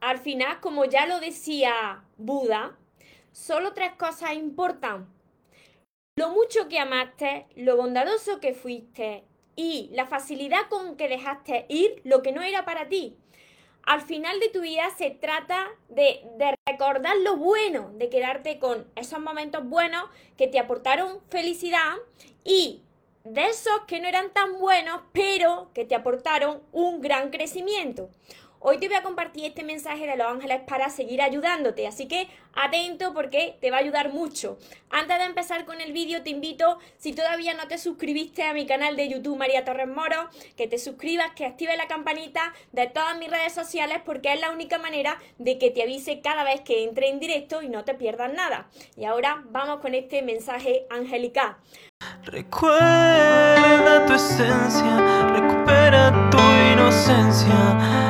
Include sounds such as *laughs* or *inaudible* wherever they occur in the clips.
al final, como ya lo decía Buda, solo tres cosas importan. Lo mucho que amaste, lo bondadoso que fuiste y la facilidad con que dejaste ir lo que no era para ti. Al final de tu vida se trata de, recordar lo bueno, de quedarte con esos momentos buenos que te aportaron felicidad y de esos que no eran tan buenos, pero que te aportaron un gran crecimiento. Hoy te voy a compartir este mensaje de los ángeles para seguir ayudándote, así que atento porque te va a ayudar mucho. Antes de empezar con el vídeo, te invito, si todavía no te suscribiste a mi canal de YouTube María Torres Moro, que te suscribas, que actives la campanita de todas mis redes sociales porque es la única manera de que te avise cada vez que entre en directo y no te pierdas nada. Y ahora vamos con este mensaje angelical. Recuerda tu esencia, recupera tu inocencia,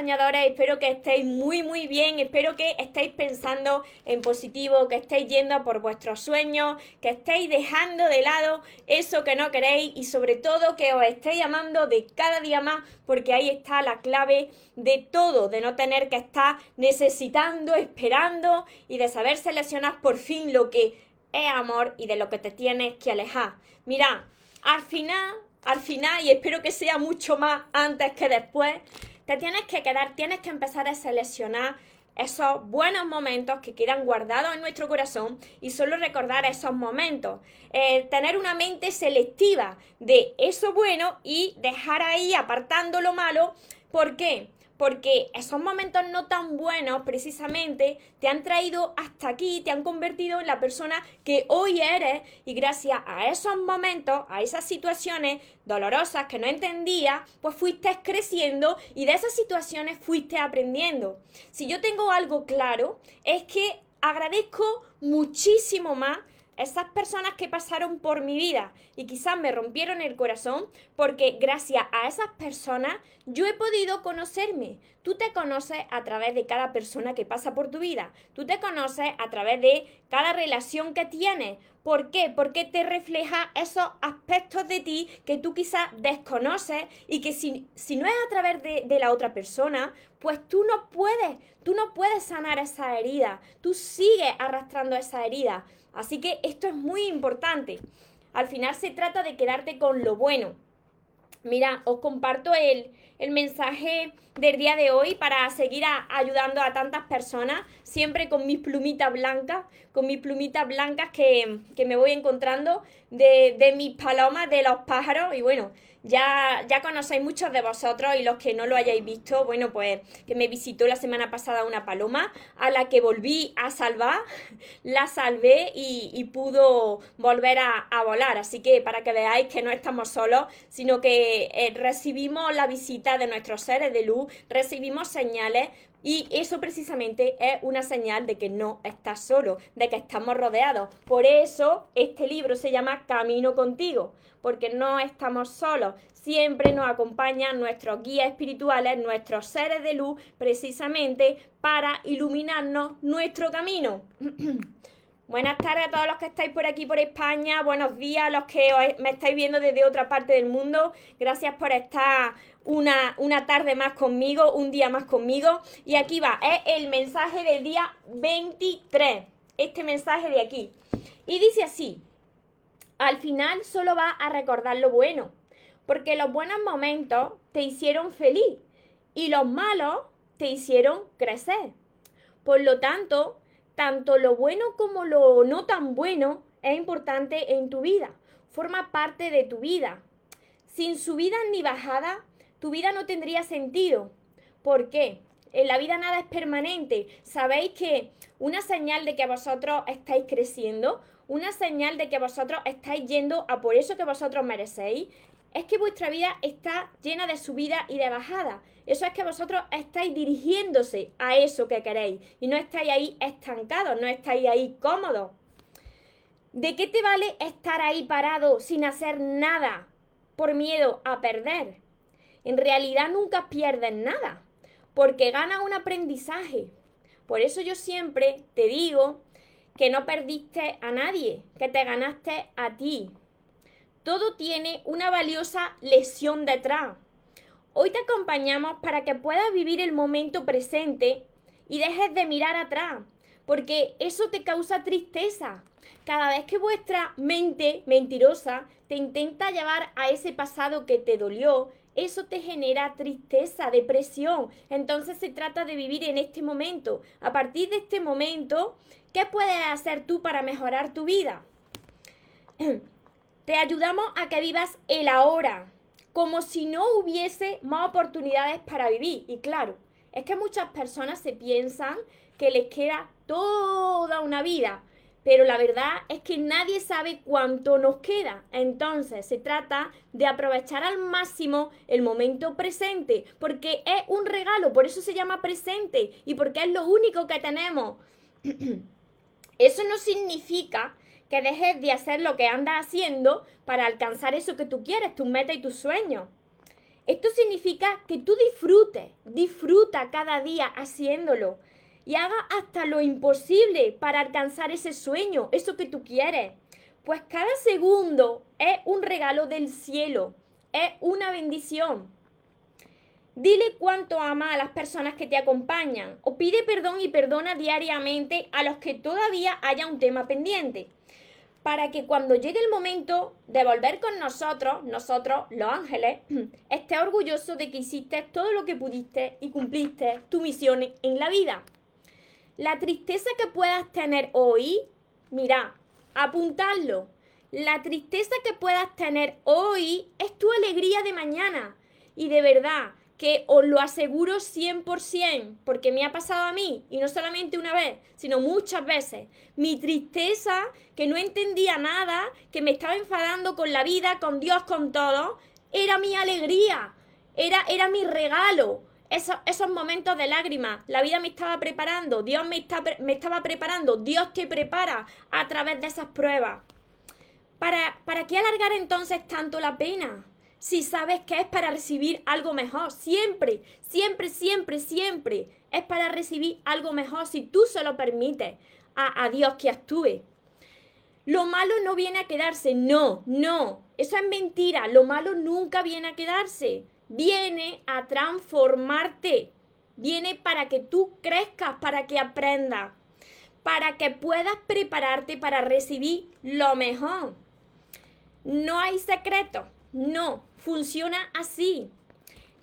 Soñadores, espero que estéis muy muy bien, espero que estéis pensando en positivo, que estéis yendo por vuestros sueños, que estéis dejando de lado eso que no queréis y sobre todo que os estéis amando de cada día más porque ahí está la clave de todo, de no tener que estar necesitando, esperando y de saber seleccionar por fin lo que es amor y de lo que te tienes que alejar. Mira, al final, al final, y espero que sea mucho más antes que después, te tienes que quedar, tienes que empezar a seleccionar esos buenos momentos que quedan guardados en nuestro corazón y solo recordar esos momentos. Eh, tener una mente selectiva de eso bueno y dejar ahí apartando lo malo. ¿Por qué? Porque esos momentos no tan buenos precisamente te han traído hasta aquí, te han convertido en la persona que hoy eres y gracias a esos momentos, a esas situaciones dolorosas que no entendías, pues fuiste creciendo y de esas situaciones fuiste aprendiendo. Si yo tengo algo claro, es que agradezco muchísimo más esas personas que pasaron por mi vida y quizás me rompieron el corazón, porque gracias a esas personas yo he podido conocerme. Tú te conoces a través de cada persona que pasa por tu vida. Tú te conoces a través de cada relación que tienes. ¿Por qué? Porque te refleja esos aspectos de ti que tú quizás desconoces y que si, si no es a través de, de la otra persona, pues tú no puedes, tú no puedes sanar esa herida. Tú sigues arrastrando esa herida. Así que esto es muy importante. Al final se trata de quedarte con lo bueno. Mira, os comparto el, el mensaje del día de hoy para seguir ayudando a tantas personas, siempre con mis plumitas blancas, con mis plumitas blancas que, que me voy encontrando de, de mis palomas, de los pájaros. Y bueno, ya, ya conocéis muchos de vosotros y los que no lo hayáis visto, bueno, pues que me visitó la semana pasada una paloma a la que volví a salvar, *laughs* la salvé y, pudo volver a, volar. Así que para que veáis que no estamos solos, sino que eh, recibimos la visita de nuestros seres de luz, recibimos señales, y eso precisamente es una señal de que no estás solo, de que estamos rodeados. Por eso este libro se llama Camino contigo, porque no estamos solos. Siempre nos acompañan nuestros guías espirituales, nuestros seres de luz, precisamente para iluminarnos nuestro camino. *clears throat* Buenas tardes a todos los que estáis por aquí, por España. Buenos días a los que me estáis viendo desde otra parte del mundo. Gracias por estar una, una, tarde más conmigo, un día más conmigo. Y aquí va, es el mensaje del día 23. Este mensaje de aquí. Y dice así, al final solo va a recordar lo bueno, porque los buenos momentos te hicieron feliz y los malos te hicieron crecer. Por lo tanto, tanto lo bueno como lo no tan bueno es importante en tu vida, forma parte de tu vida. Sin subida ni bajada, tu vida no tendría sentido. ¿Por qué? En la vida nada es permanente. Sabéis que una señal de que vosotros estáis creciendo, una señal de que vosotros estáis yendo a por eso que vosotros merecéis, es que vuestra vida está llena de subida y de bajada. Eso es que vosotros estáis dirigiéndose a eso que queréis y no estáis ahí estancados, no estáis ahí cómodos. ¿De qué te vale estar ahí parado sin hacer nada por miedo a perder? En realidad nunca pierdes nada, porque ganas un aprendizaje. Por eso yo siempre te digo que no perdiste a nadie, que te ganaste a ti. Todo tiene una valiosa lesión detrás. Hoy te acompañamos para que puedas vivir el momento presente y dejes de mirar atrás, porque eso te causa tristeza, cada vez que vuestra mente mentirosa te intenta llevar a ese pasado que te dolió, eso te genera tristeza, depresión. Entonces se trata de vivir en este momento. A partir de este momento, ¿qué puedes hacer tú para mejorar tu vida? *clears throat* Te ayudamos a que vivas el ahora, como si no hubiese más oportunidades para vivir. Y claro, es que muchas personas se piensan que les queda toda una vida pero la verdad es que nadie sabe cuánto nos queda. Entonces se trata de aprovechar al máximo el momento presente, porque es un regalo, por eso se llama presente y porque es lo único que tenemos. *clears throat* Eso no significa que dejes de hacer lo que andas haciendo para alcanzar eso que tú quieres, tus metas y tus sueños. Esto significa que tú disfrutes, disfruta cada día haciéndolo y haga hasta lo imposible para alcanzar ese sueño, eso que tú quieres. Pues cada segundo es un regalo del cielo, es una bendición. Dile cuánto ama a las personas que te acompañan o pide perdón y perdona diariamente a los que todavía haya un tema pendiente. Para que cuando llegue el momento de volver con nosotros, nosotros los ángeles, *clears throat* estés orgulloso de que hiciste todo lo que pudiste y cumpliste tu misión en la vida. La tristeza que puedas tener hoy, mira, apuntarlo. La tristeza que puedas tener hoy es tu alegría de mañana. Y de verdad que os lo aseguro 100%, porque me ha pasado a mí, y no solamente una vez, sino muchas veces. Mi tristeza, que no entendía nada, que me estaba enfadando con la vida, con Dios, con todo, era mi alegría, era, era mi regalo esos, momentos de lágrimas, la vida me estaba preparando, Dios me, me estaba preparando, Dios te prepara a través de esas pruebas. ¿Para, ¿Para qué alargar entonces tanto la pena? Si sabes que es para recibir algo mejor, siempre, siempre, siempre, siempre es para recibir algo mejor si tú se lo permites a, Dios que actúe. Lo malo no viene a quedarse, no, no, eso es mentira, lo malo nunca viene a quedarse viene a transformarte, viene para que tú crezcas, para que aprendas, para que puedas prepararte para recibir lo mejor. No hay secreto, no, funciona así.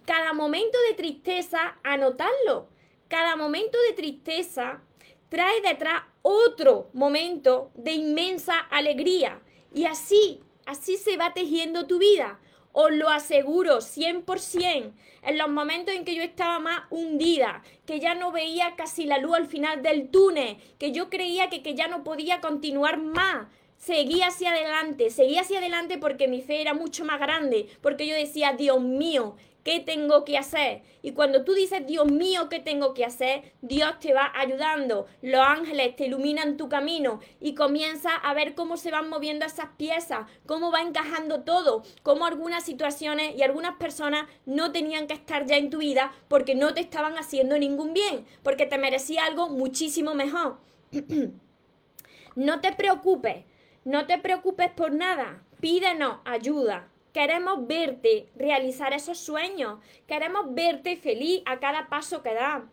Cada momento de tristeza, anotarlo. Cada momento de tristeza trae detrás otro momento de inmensa alegría. Y así, así se va tejiendo tu vida. Os lo aseguro, 100%. En los momentos en que yo estaba más hundida, que ya no veía casi la luz al final del túnel, que yo creía que, que ya no podía continuar más, seguía hacia adelante, seguía hacia adelante porque mi fe era mucho más grande, porque yo decía, Dios mío, ¿Qué tengo que hacer? Y cuando tú dices, Dios mío, ¿qué tengo que hacer? Dios te va ayudando. Los ángeles te iluminan tu camino y comienza a ver cómo se van moviendo esas piezas, cómo va encajando todo, cómo algunas situaciones y algunas personas no tenían que estar ya en tu vida porque no te estaban haciendo ningún bien, porque te merecía algo muchísimo mejor. *clears throat* no te preocupes, no te preocupes por nada. Pídenos ayuda. Queremos verte realizar esos sueños. Queremos verte feliz a cada paso que da.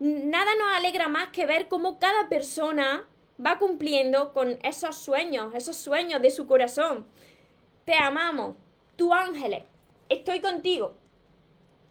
Nada nos alegra más que ver cómo cada persona va cumpliendo con esos sueños, esos sueños de su corazón. Te amamos, tu ángeles. Estoy contigo.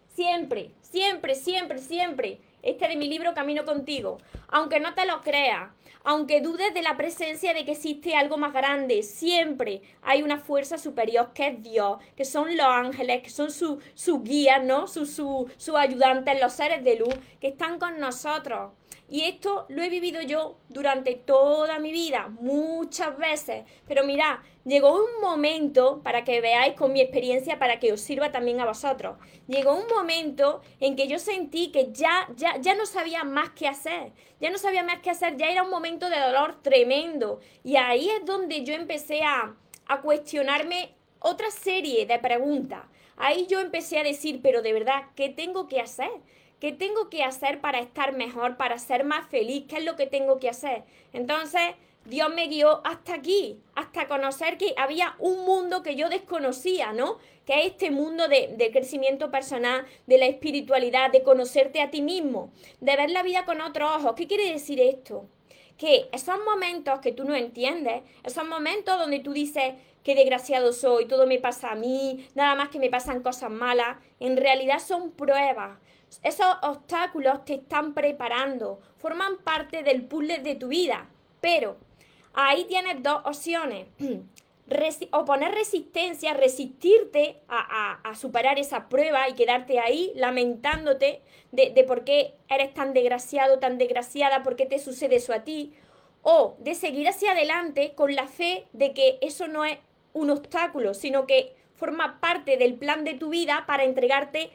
Siempre, siempre, siempre, siempre. Este de mi libro Camino contigo. Aunque no te lo creas, aunque dudes de la presencia de que existe algo más grande, siempre hay una fuerza superior que es Dios, que son los ángeles, que son sus su guías, ¿no? Sus su, su ayudantes, los seres de luz, que están con nosotros. Y esto lo he vivido yo durante toda mi vida, muchas veces. Pero mirad, llegó un momento, para que veáis con mi experiencia, para que os sirva también a vosotros. Llegó un momento en que yo sentí que ya, ya, ya no sabía más qué hacer. Ya no sabía más qué hacer, ya era un momento de dolor tremendo. Y ahí es donde yo empecé a, a cuestionarme otra serie de preguntas. Ahí yo empecé a decir, pero de verdad, ¿qué tengo que hacer? ¿Qué tengo que hacer para estar mejor, para ser más feliz? ¿Qué es lo que tengo que hacer? Entonces, Dios me guió hasta aquí, hasta conocer que había un mundo que yo desconocía, ¿no? Que es este mundo de, de, crecimiento personal, de la espiritualidad, de conocerte a ti mismo, de ver la vida con otros ojos. ¿Qué quiere decir esto? Que esos momentos que tú no entiendes, esos momentos donde tú dices, qué desgraciado soy, todo me pasa a mí, nada más que me pasan cosas malas, en realidad son pruebas, esos obstáculos te están preparando, forman parte del puzzle de tu vida, pero ahí tienes dos opciones. *clears throat* o poner resistencia, resistirte a, superar esa prueba y quedarte ahí lamentándote de, de, por qué eres tan desgraciado, tan desgraciada, por qué te sucede eso a ti, o de seguir hacia adelante con la fe de que eso no es un obstáculo, sino que forma parte del plan de tu vida para entregarte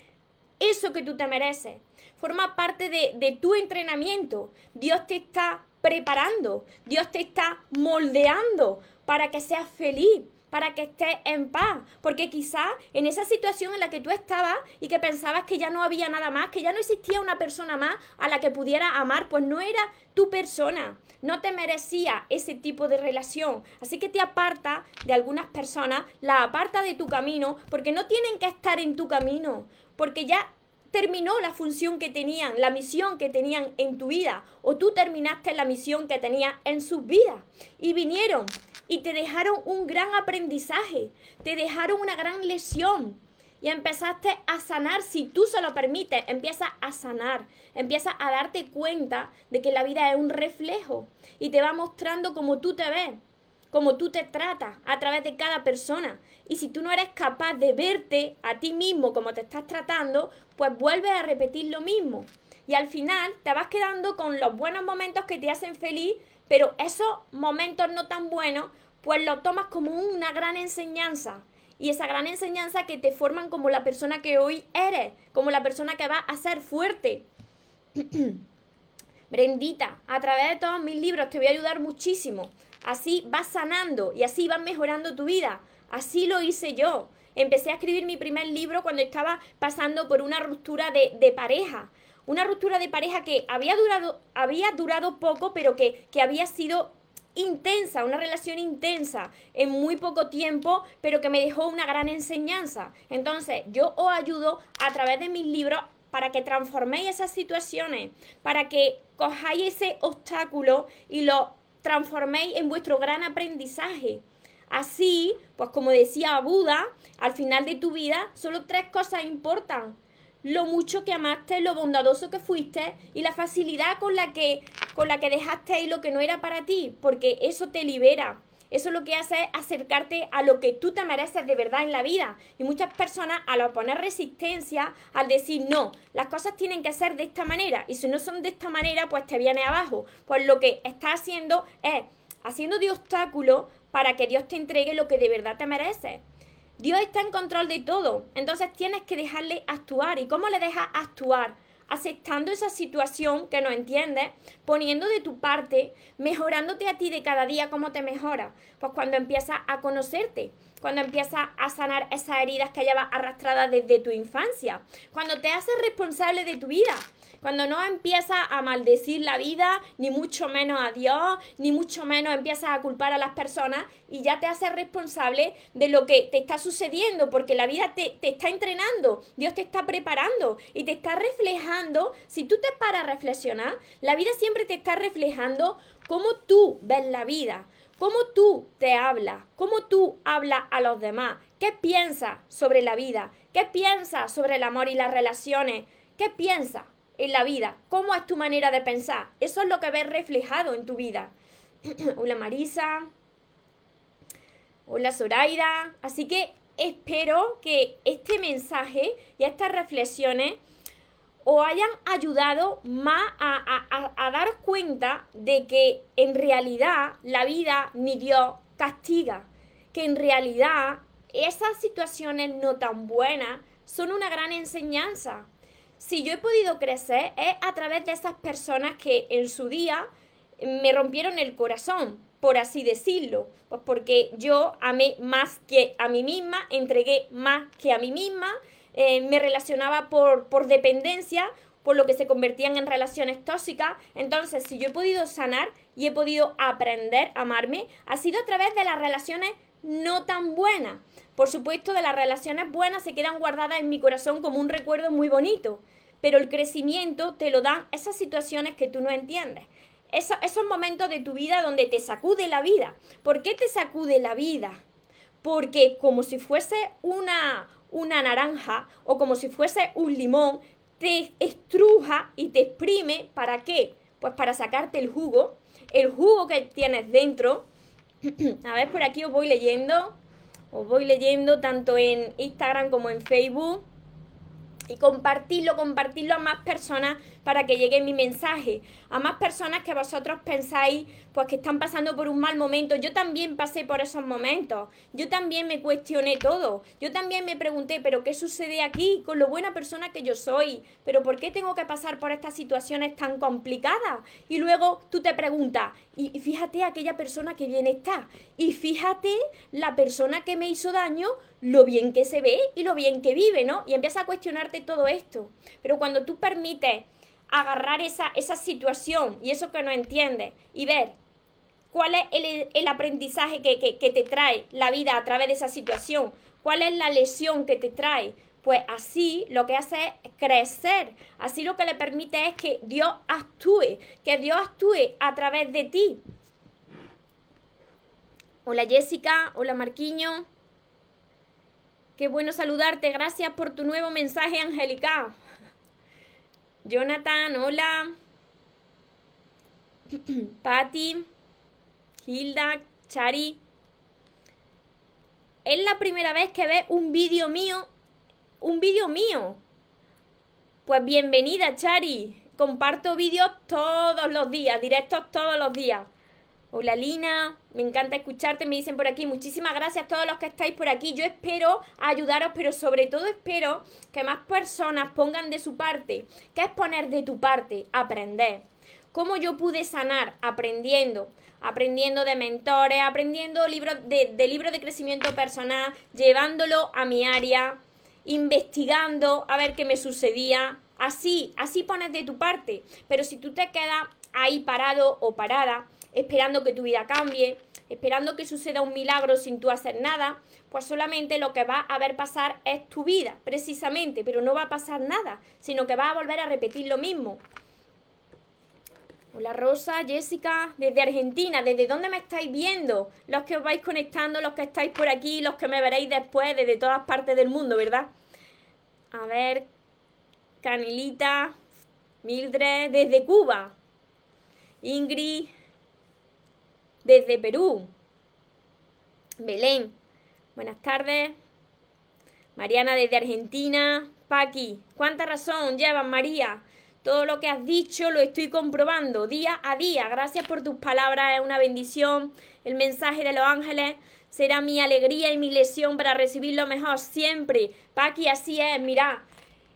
eso que tú te mereces. Forma parte de, tu entrenamiento. Dios te está preparando, Dios te está moldeando para que seas feliz, para que estés en paz. Porque quizás en esa situación en la que tú estabas y que pensabas que ya no había nada más, que ya no existía una persona más a la que pudiera amar, pues no era tu persona. No te merecía ese tipo de relación. Así que te aparta de algunas personas, la aparta de tu camino, porque no tienen que estar en tu camino porque ya terminó la función que tenían, la misión que tenían en tu vida, o tú terminaste la misión que tenías en sus vidas. Y vinieron y te dejaron un gran aprendizaje, te dejaron una gran lesión. Y empezaste a sanar, si tú se lo permites, empieza a sanar, empieza a darte cuenta de que la vida es un reflejo y te va mostrando cómo tú te ves, cómo tú te tratas a través de cada persona. Y si tú no eres capaz de verte a ti mismo como te estás tratando, pues vuelves a repetir lo mismo. Y al final te vas quedando con los buenos momentos que te hacen feliz, pero esos momentos no tan buenos, pues lo tomas como una gran enseñanza. Y esa gran enseñanza que te forman como la persona que hoy eres, como la persona que va a ser fuerte. *clears throat* Brendita, a través de todos mis libros te voy a ayudar muchísimo Así vas sanando y así vas mejorando tu vida. Así lo hice yo. Empecé a escribir mi primer libro cuando estaba pasando por una ruptura de, pareja. Una ruptura de pareja que había durado, había durado poco, pero que, que había sido intensa, una relación intensa en muy poco tiempo, pero que me dejó una gran enseñanza. Entonces, yo os ayudo a través de mis libros para que transforméis esas situaciones, para que cojáis ese obstáculo y lo transforméis en vuestro gran aprendizaje. Así, pues como decía Buda, al final de tu vida solo tres cosas importan. Lo mucho que amaste, lo bondadoso que fuiste y la facilidad con la que, con la que dejaste lo que no era para ti, porque eso te libera. Eso lo que hace es acercarte a lo que tú te mereces de verdad en la vida. Y muchas personas al oponer resistencia, al decir no, las cosas tienen que ser de esta manera y si no son de esta manera, pues te viene abajo. Pues lo que está haciendo es haciendo de obstáculo para que Dios te entregue lo que de verdad te mereces. Dios está en control de todo, entonces tienes que dejarle actuar. ¿Y cómo le dejas actuar? Aceptando esa situación que no entiendes, poniendo de tu parte, mejorándote a ti de cada día como te mejora. Pues cuando empiezas a conocerte, cuando empiezas a sanar esas heridas que llevas arrastradas desde tu infancia, cuando te haces responsable de tu vida, cuando no empiezas a maldecir la vida, ni mucho menos a Dios, ni mucho menos empiezas a culpar a las personas y ya te haces responsable de lo que te está sucediendo, porque la vida te, te está entrenando, Dios te está preparando y te está reflejando. Si tú te paras a reflexionar, la vida siempre te está reflejando cómo tú ves la vida, cómo tú te hablas, cómo tú hablas a los demás, qué piensas sobre la vida, qué piensas sobre el amor y las relaciones, qué piensas en la vida, cómo es tu manera de pensar. Eso es lo que ves reflejado en tu vida. *clears throat* Hola Marisa. Hola Zoraida. Así que espero que este mensaje y estas reflexiones os hayan ayudado más a, a, daros cuenta de que en realidad la vida ni Dios castiga, que en realidad esas situaciones no tan buenas son una gran enseñanza. Si yo he podido crecer es a través de esas personas que en su día me rompieron el corazón, por así decirlo, pues porque yo amé más que a mí misma, entregué más que a mí misma, eh, me relacionaba por, por dependencia, por lo que se convertían en relaciones tóxicas. Entonces, si yo he podido sanar y he podido aprender a amarme, ha sido a través de las relaciones no tan buenas. Por supuesto, de las relaciones buenas se quedan guardadas en mi corazón como un recuerdo muy bonito, pero el crecimiento te lo dan esas situaciones que tú no entiendes. esos momentos de tu vida donde te sacude la vida. ¿Por qué te sacude la vida? Porque como si fuese una, una naranja o como si fuese un limón, te estruja y te exprime. ¿Para qué? Pues para sacarte el jugo, el jugo que tienes dentro. *clears throat* A ver, por aquí os voy leyendo. Os voy leyendo tanto en Instagram como en Facebook y compartirlo, compartirlo a más personas para que llegue mi mensaje, a más personas que vosotros pensáis pues que están pasando por un mal momento. Yo también pasé por esos momentos. Yo también me cuestioné todo. Yo también me pregunté, pero ¿qué sucede aquí con lo buena persona que yo soy? ¿Pero por qué tengo que pasar por estas situaciones tan complicadas? Y luego tú te preguntas, y fíjate aquella persona que bien está. Y fíjate la persona que me hizo daño, lo bien que se ve y lo bien que vive, ¿no? Y empieza a cuestionarte todo esto. Pero cuando tú permites agarrar esa, esa situación y eso que no entiendes y ver cuál es el, aprendizaje que, que te trae la vida a través de esa situación, cuál es la lesión que te trae, pues así lo que hace es crecer. Así lo que le permite es que Dios actúe, que Dios actúe a través de ti. Hola Jessica, hola Marquiño. Qué bueno saludarte. Gracias por tu nuevo mensaje, Angélica. Jonathan, hola. *clears throat* Patti, Hilda, Chari. Es la primera vez que ves un vídeo mío un vídeo mío. Pues bienvenida, Chari. Comparto vídeos todos los días, directos todos los días. Hola Lina, me encanta escucharte, me dicen por aquí, muchísimas gracias a todos los que estáis por aquí. Yo espero ayudaros, pero sobre todo espero que más personas pongan de su parte. ¿Qué es poner de tu parte? Aprender. ¿Cómo yo pude sanar? Aprendiendo. Aprendiendo de mentores, aprendiendo libros de, de libros de crecimiento personal, llevándolo a mi área investigando a ver qué me sucedía. Así, así pones de tu parte. Pero si tú te quedas ahí parado o parada, esperando que tu vida cambie, esperando que suceda un milagro sin tú hacer nada, pues solamente lo que va a ver pasar es tu vida, precisamente, pero no va a pasar nada, sino que va a volver a repetir lo mismo. Hola Rosa, Jessica, desde Argentina, ¿desde dónde me estáis viendo? Los que os vais conectando, los que estáis por aquí, los que me veréis después, desde todas partes del mundo, ¿verdad? A ver, Canilita, Mildred, desde Cuba. Ingrid, desde Perú. Belén, buenas tardes. Mariana desde Argentina. Paqui, ¿cuánta razón llevas, María? Todo lo que has dicho lo estoy comprobando día a día. Gracias por tus palabras, es una bendición. El mensaje de los ángeles será mi alegría y mi lesión para recibir lo mejor siempre. Paqui, así es, mira.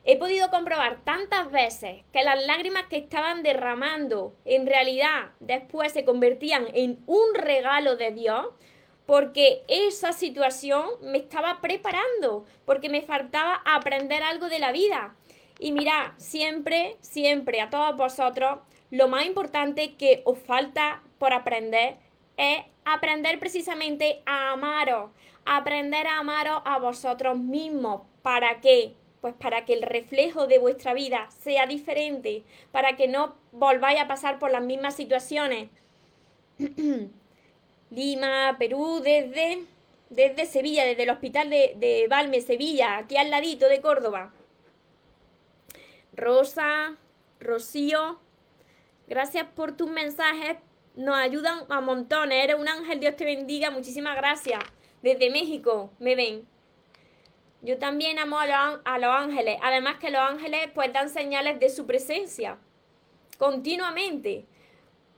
He podido comprobar tantas veces que las lágrimas que estaban derramando en realidad después se convertían en un regalo de Dios porque esa situación me estaba preparando, porque me faltaba aprender algo de la vida. Y mira, siempre, siempre a todos vosotros, lo más importante que os falta por aprender es aprender precisamente a amaros, aprender a amaros a vosotros mismos. ¿Para qué? Pues para que el reflejo de vuestra vida sea diferente, para que no volváis a pasar por las mismas situaciones. *clears throat* Lima, Perú, desde, desde Sevilla, desde el hospital de, de Valme, Sevilla, aquí al ladito de Córdoba. Rosa, Rocío, gracias por tus mensajes. Nos ayudan a montones. Eres un ángel, Dios te bendiga. Muchísimas gracias. Desde México me ven. Yo también amo a los, los ángeles. Además que los ángeles pues dan señales de su presencia continuamente.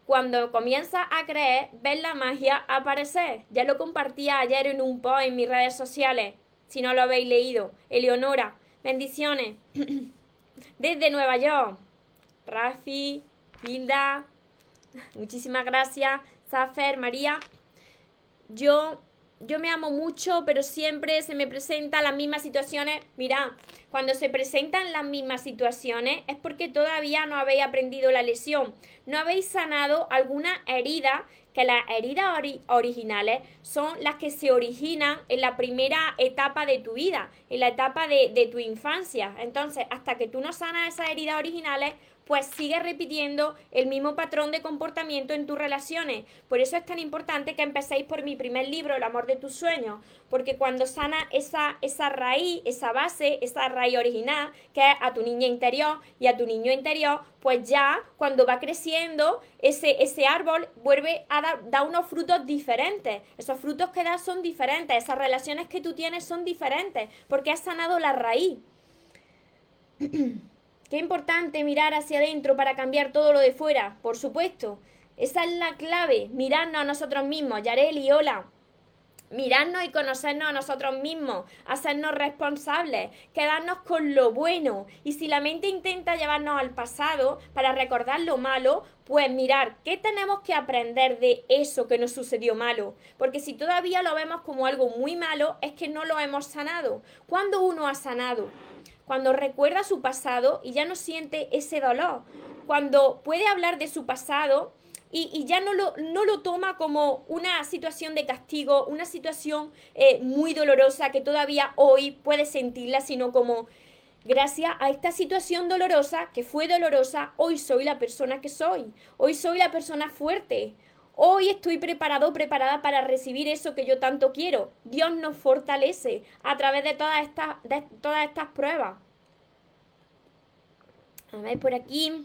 Cuando comienzas a creer, ves la magia aparecer. Ya lo compartía ayer en un post en mis redes sociales. Si no lo habéis leído. Eleonora, bendiciones. *clears throat* Desde Nueva York. Rafi, Hilda, muchísimas gracias. Zafer, María. Yo yo me amo mucho, pero siempre se me presentan las mismas situaciones. Mira, cuando se presentan las mismas situaciones es porque todavía no habéis aprendido la lesión, no habéis sanado alguna herida, que las heridas originales son las que se originan en la primera etapa de tu vida, en la etapa de tu infancia. Entonces, hasta que tú no sanas esas heridas originales, pues sigue repitiendo el mismo patrón de comportamiento en tus relaciones. Por eso es tan importante que empecéis por mi primer libro, El amor de tus sueños, porque cuando sana esa, esa raíz, esa base, esa raíz original, que es a tu niña interior y a tu niño interior, pues ya cuando va creciendo, ese, ese árbol vuelve a dar da unos frutos diferentes. Esos frutos que da son diferentes, esas relaciones que tú tienes son diferentes, porque has sanado la raíz. *clears throat* Qué importante mirar hacia adentro para cambiar todo lo de fuera, por supuesto. Esa es la clave, mirarnos a nosotros mismos. Yareli, hola. Mirarnos y conocernos a nosotros mismos, hacernos responsables, quedarnos con lo bueno. Y si la mente intenta llevarnos al pasado para recordar lo malo, pues mirar qué tenemos que aprender de eso que nos sucedió malo. Porque si todavía lo vemos como algo muy malo, es que no lo hemos sanado. ¿Cuándo uno ha sanado? Cuando recuerda su pasado y ya no siente ese dolor, cuando puede hablar de su pasado y, ya no lo, no lo, toma como una situación de castigo, una situación eh, muy dolorosa que todavía hoy puede sentirla, sino como gracias a esta situación dolorosa, que fue dolorosa, hoy soy la persona que soy, hoy soy la persona fuerte, Hoy estoy preparado, preparada para recibir eso que yo tanto quiero. Dios nos fortalece a través de todas estas, de todas estas pruebas. A ver, por aquí.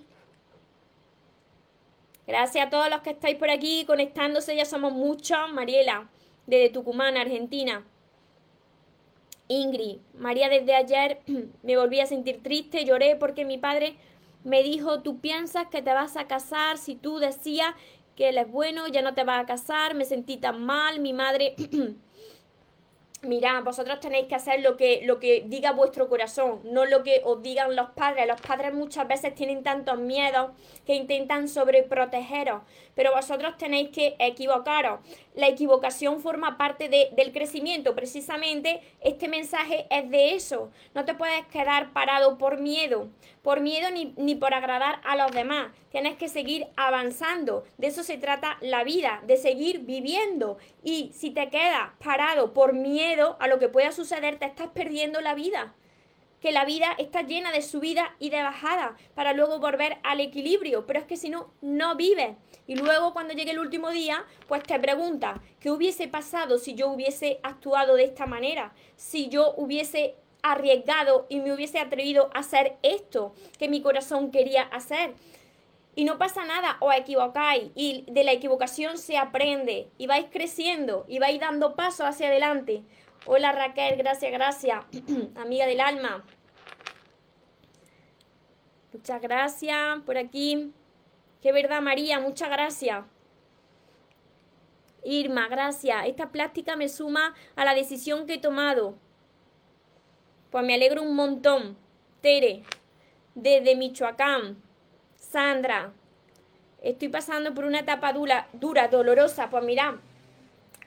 Gracias a todos los que estáis por aquí conectándose, ya somos muchos. Mariela, desde Tucumán, Argentina. Ingrid, María, desde ayer *clears throat* me volví a sentir triste, lloré porque mi padre me dijo, tú piensas que te vas a casar si tú decías que él es bueno, ya no te vas a casar, me sentí tan mal, mi madre... *clears throat* Mira, vosotros tenéis que hacer lo que, lo que diga vuestro corazón, no lo que os digan los padres. Los padres muchas veces tienen tantos miedos que intentan sobreprotegeros, pero vosotros tenéis que equivocaros. La equivocación forma parte del crecimiento. Precisamente este mensaje es de eso. No te puedes quedar parado por miedo por miedo ni, ni, por agradar a los demás. Tienes que seguir avanzando. De eso se trata la vida, de seguir viviendo. Y si te quedas parado por miedo a lo que pueda suceder, te estás perdiendo la vida. Que la vida está llena de subida y de bajada para luego volver al equilibrio. Pero es que si no, no vives. Y luego cuando llegue el último día, pues te preguntas, ¿qué hubiese pasado si yo hubiese actuado de esta manera? Si yo hubiese arriesgado y me hubiese atrevido a hacer esto que mi corazón quería hacer. Y no pasa nada, os equivocáis y de la equivocación se aprende y vais creciendo y vais dando pasos hacia adelante. Hola Raquel, gracias, gracias, *clears throat* amiga del alma. Muchas gracias por aquí. Qué verdad, María, muchas gracias. Irma, gracias. Esta plástica me suma a la decisión que he tomado. Pues me alegro un montón. Tere, desde Michoacán. Sandra, estoy pasando por una etapa dura, dura, dolorosa. Pues mira,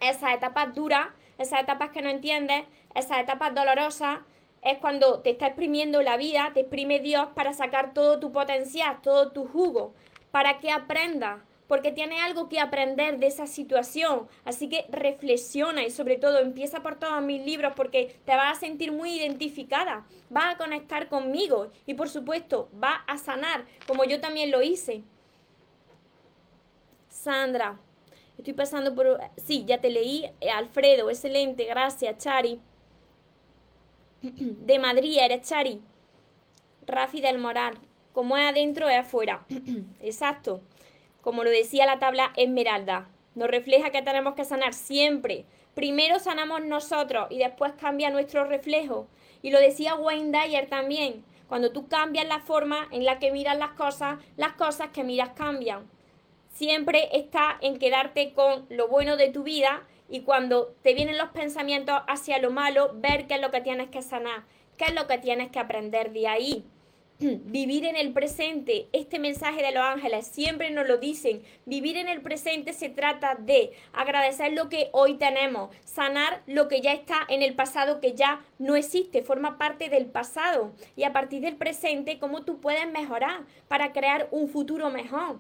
esas etapas duras, esas etapas que no entiendes, esas etapas dolorosas, es cuando te está exprimiendo la vida, te exprime Dios para sacar todo tu potencial, todo tu jugo, para que aprendas porque tiene algo que aprender de esa situación. Así que reflexiona y sobre todo empieza por todos mis libros porque te vas a sentir muy identificada, vas a conectar conmigo y por supuesto vas a sanar como yo también lo hice. Sandra, estoy pasando por... Sí, ya te leí. Eh, Alfredo, excelente, gracias, Chari. *clears throat* De Madrid, eres Chari. Rafi del Moral. Como es adentro, es afuera. *clears throat* Exacto como lo decía la tabla Esmeralda. nos refleja que tenemos que sanar siempre. Primero sanamos nosotros y después cambia nuestro reflejo. Y lo decía Wayne Dyer también. Cuando tú cambias la forma en la que miras las cosas, las cosas que miras cambian. Siempre está en quedarte con lo bueno de tu vida y cuando te vienen los pensamientos hacia lo malo, ver qué es lo que tienes que sanar, qué es lo que tienes que aprender de ahí. *clears throat* Vivir en el presente, este mensaje de los ángeles siempre nos lo dicen. Vivir en el presente se trata de agradecer lo que hoy tenemos, sanar lo que ya está en el pasado, que ya no existe, forma parte del pasado. Y a partir del presente, cómo tú puedes mejorar para crear un futuro mejor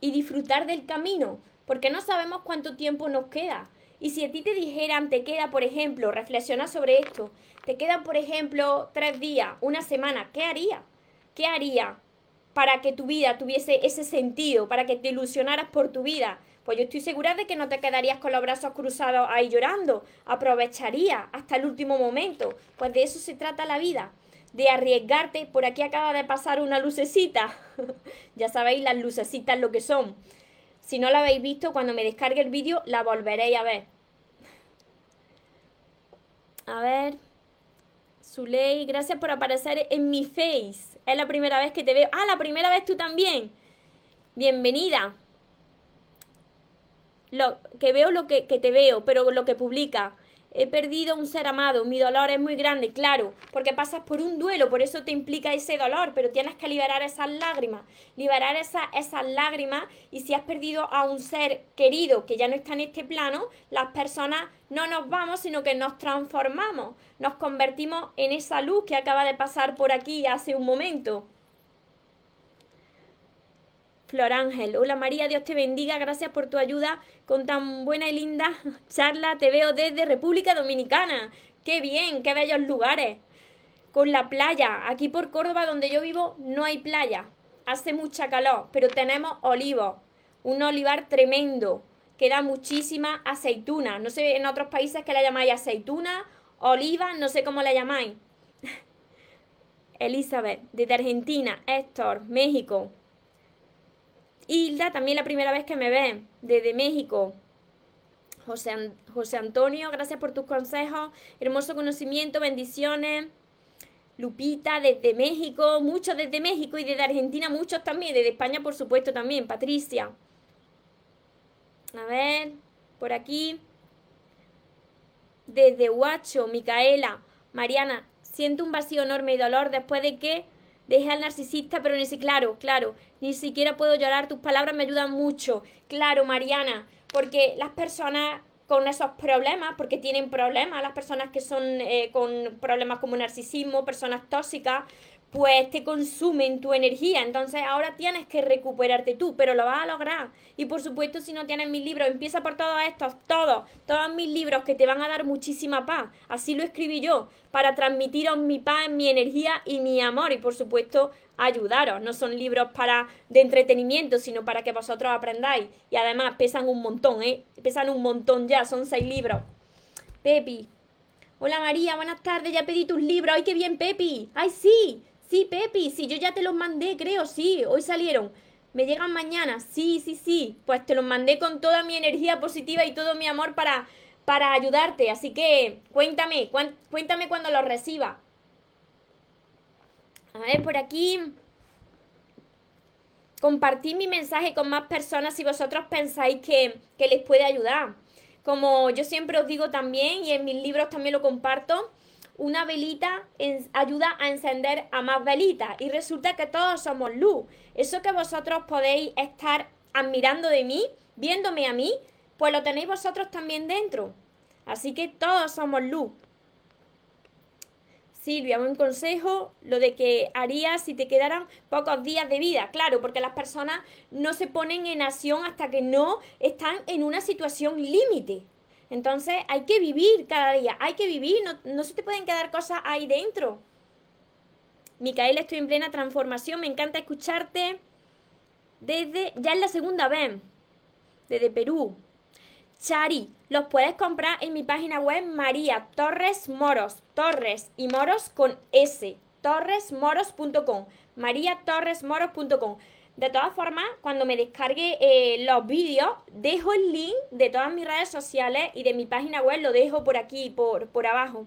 y disfrutar del camino, porque no sabemos cuánto tiempo nos queda. Y si a ti te dijeran, te queda, por ejemplo, reflexiona sobre esto, te quedan, por ejemplo, tres días, una semana, ¿qué haría? ¿Qué haría para que tu vida tuviese ese sentido, para que te ilusionaras por tu vida? Pues yo estoy segura de que no te quedarías con los brazos cruzados ahí llorando, aprovecharía hasta el último momento. Pues de eso se trata la vida, de arriesgarte. Por aquí acaba de pasar una lucecita. *laughs* ya sabéis las lucecitas lo que son. Si no la habéis visto, cuando me descargue el vídeo, la volveréis a ver. A ver. Zuley, gracias por aparecer en mi face. Es la primera vez que te veo. Ah, la primera vez tú también. Bienvenida. Lo, que veo lo que, que te veo, pero lo que publica he perdido un ser amado, mi dolor es muy grande, claro, porque pasas por un duelo, por eso te implica ese dolor, pero tienes que liberar esas lágrimas, liberar esa, esas lágrimas y si has perdido a un ser querido que ya no está en este plano, las personas no nos vamos, sino que nos transformamos, nos convertimos en esa luz que acaba de pasar por aquí hace un momento. Flor Ángel. Hola María, Dios te bendiga. Gracias por tu ayuda con tan buena y linda charla. Te veo desde República Dominicana. Qué bien, qué bellos lugares. Con la playa. Aquí por Córdoba, donde yo vivo, no hay playa. Hace mucha calor, pero tenemos olivos. Un olivar tremendo que da muchísima aceituna. No sé en otros países que la llamáis aceituna, oliva, no sé cómo la llamáis. *laughs* Elizabeth, desde Argentina. Héctor, México. Hilda, también la primera vez que me ve, desde México. José, José Antonio, gracias por tus consejos. Hermoso conocimiento, bendiciones. Lupita, desde México, muchos desde México y desde Argentina, muchos también, desde España por supuesto también. Patricia. A ver, por aquí. Desde Huacho, Micaela. Mariana, siento un vacío enorme y dolor después de que Deje al narcisista, pero ni si, claro, claro, ni siquiera puedo llorar, tus palabras me ayudan mucho. Claro, Mariana, porque las personas con esos problemas, porque tienen problemas, las personas que son eh, con problemas como narcisismo, personas tóxicas, pues te consumen tu energía. Entonces ahora tienes que recuperarte tú, pero lo vas a lograr. Y por supuesto, si no tienes mis libros, empieza por todos estos, todos, todos mis libros que te van a dar muchísima paz. Así lo escribí yo, para transmitiros mi paz, mi energía y mi amor. Y por supuesto, ayudaros. No son libros para de entretenimiento, sino para que vosotros aprendáis. Y además pesan un montón, ¿eh? Pesan un montón ya, son seis libros. Pepi. Hola María, buenas tardes, ya pedí tus libros. ¡Ay, qué bien, Pepi! ¡Ay, sí! Sí, Pepi, sí, yo ya te los mandé, creo, sí, hoy salieron. ¿Me llegan mañana? Sí, sí, sí. Pues te los mandé con toda mi energía positiva y todo mi amor para, para ayudarte. Así que cuéntame, cuéntame cuando los reciba. A ver, por aquí. Compartí mi mensaje con más personas si vosotros pensáis que, que les puede ayudar. Como yo siempre os digo también, y en mis libros también lo comparto, una velita ayuda a encender a más velitas y resulta que todos somos luz. Eso que vosotros podéis estar admirando de mí, viéndome a mí, pues lo tenéis vosotros también dentro. Así que todos somos luz. Silvia, un consejo, lo de que harías si te quedaran pocos días de vida. Claro, porque las personas no se ponen en acción hasta que no están en una situación límite. Entonces hay que vivir cada día, hay que vivir, no, se te pueden quedar cosas ahí dentro. Micaela, estoy en plena transformación, me encanta escucharte desde, ya es la segunda vez, desde Perú. Chari, los puedes comprar en mi página web María Torres Moros, Torres y Moros con S, torresmoros.com, mariatorresmoros.com. De todas formas, cuando me descargue eh, los vídeos, dejo el link de todas mis redes sociales y de mi página web, lo dejo por aquí, por, por abajo.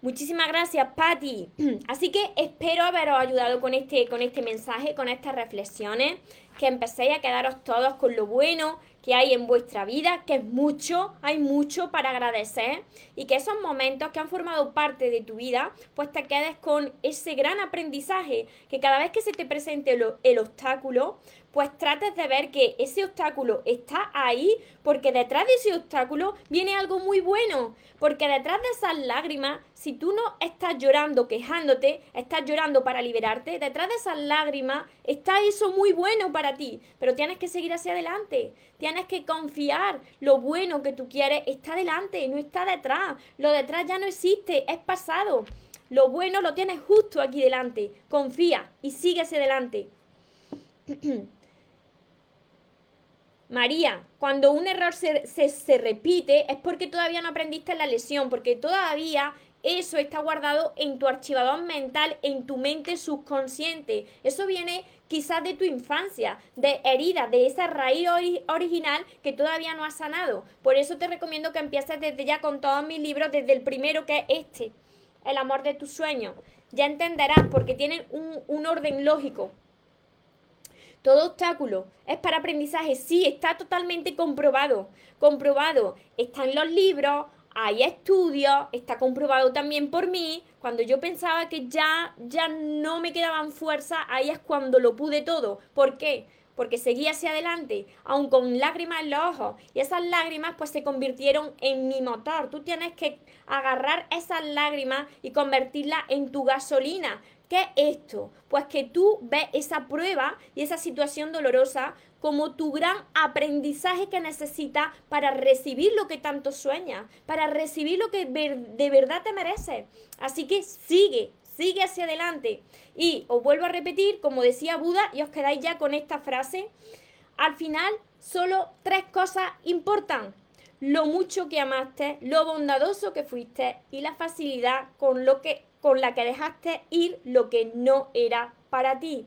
Muchísimas gracias, Patti. *clears throat* Así que espero haberos ayudado con este, con este mensaje, con estas reflexiones, que empecéis a quedaros todos con lo bueno, que hay en vuestra vida, que es mucho, hay mucho para agradecer y que esos momentos que han formado parte de tu vida, pues te quedes con ese gran aprendizaje, que cada vez que se te presente el obstáculo, pues trates de ver que ese obstáculo está ahí porque detrás de ese obstáculo viene algo muy bueno, porque detrás de esas lágrimas, si tú no estás llorando, quejándote, estás llorando para liberarte, detrás de esas lágrimas está eso muy bueno para ti, pero tienes que seguir hacia adelante, tienes que confiar, lo bueno que tú quieres está delante, no está detrás, lo detrás ya no existe, es pasado. Lo bueno lo tienes justo aquí delante. Confía y sigue hacia adelante. *clears throat* María, cuando un error se, se, repite es porque todavía no aprendiste la lesión, porque todavía eso está guardado en tu archivador mental, en tu mente subconsciente. Eso viene quizás de tu infancia, de heridas, de esa raíz original que todavía no has sanado. Por eso te recomiendo que empieces desde ya con todos mis libros, desde el primero que es este, El amor de tus sueños. Ya entenderás porque tienen un, un orden lógico. Todo obstáculo es para aprendizaje. Sí, está totalmente comprobado. Comprobado. Está en los libros, hay estudios, está comprobado también por mí. Cuando yo pensaba que ya, ya no me quedaban fuerzas, ahí es cuando lo pude todo. ¿Por qué? Porque seguí hacia adelante, aun con lágrimas en los ojos. Y esas lágrimas pues se convirtieron en mi motor. Tú tienes que agarrar esas lágrimas y convertirlas en tu gasolina. ¿Qué es esto? Pues que tú ves esa prueba y esa situación dolorosa como tu gran aprendizaje que necesitas para recibir lo que tanto sueñas, para recibir lo que de verdad te mereces. Así que sigue, sigue hacia adelante. Y os vuelvo a repetir, como decía Buda, y os quedáis ya con esta frase, al final solo tres cosas importan. Lo mucho que amaste, lo bondadoso que fuiste y la facilidad con lo que con la que dejaste ir lo que no era para ti.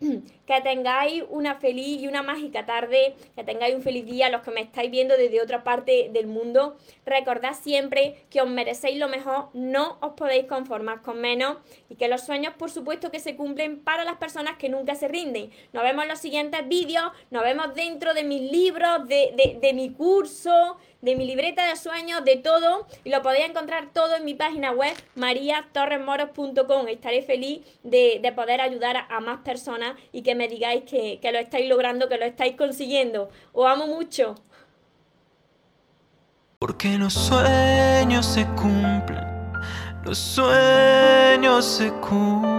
*clears throat* Que tengáis una feliz y una mágica tarde, que tengáis un feliz día los que me estáis viendo desde otra parte del mundo. Recordad siempre que os merecéis lo mejor, no os podéis conformar con menos y que los sueños por supuesto que se cumplen para las personas que nunca se rinden. Nos vemos en los siguientes vídeos, nos vemos dentro de mis libros, de, de, de mi curso, de mi libreta de sueños, de todo, y lo podéis encontrar todo en mi página web mariatorresmoros.com. Estaré feliz de, poder ayudar a, más personas y me digáis que, que lo estáis logrando, que lo estáis consiguiendo. Os amo mucho. Porque los sueños se cumplen, los sueños se cumplen.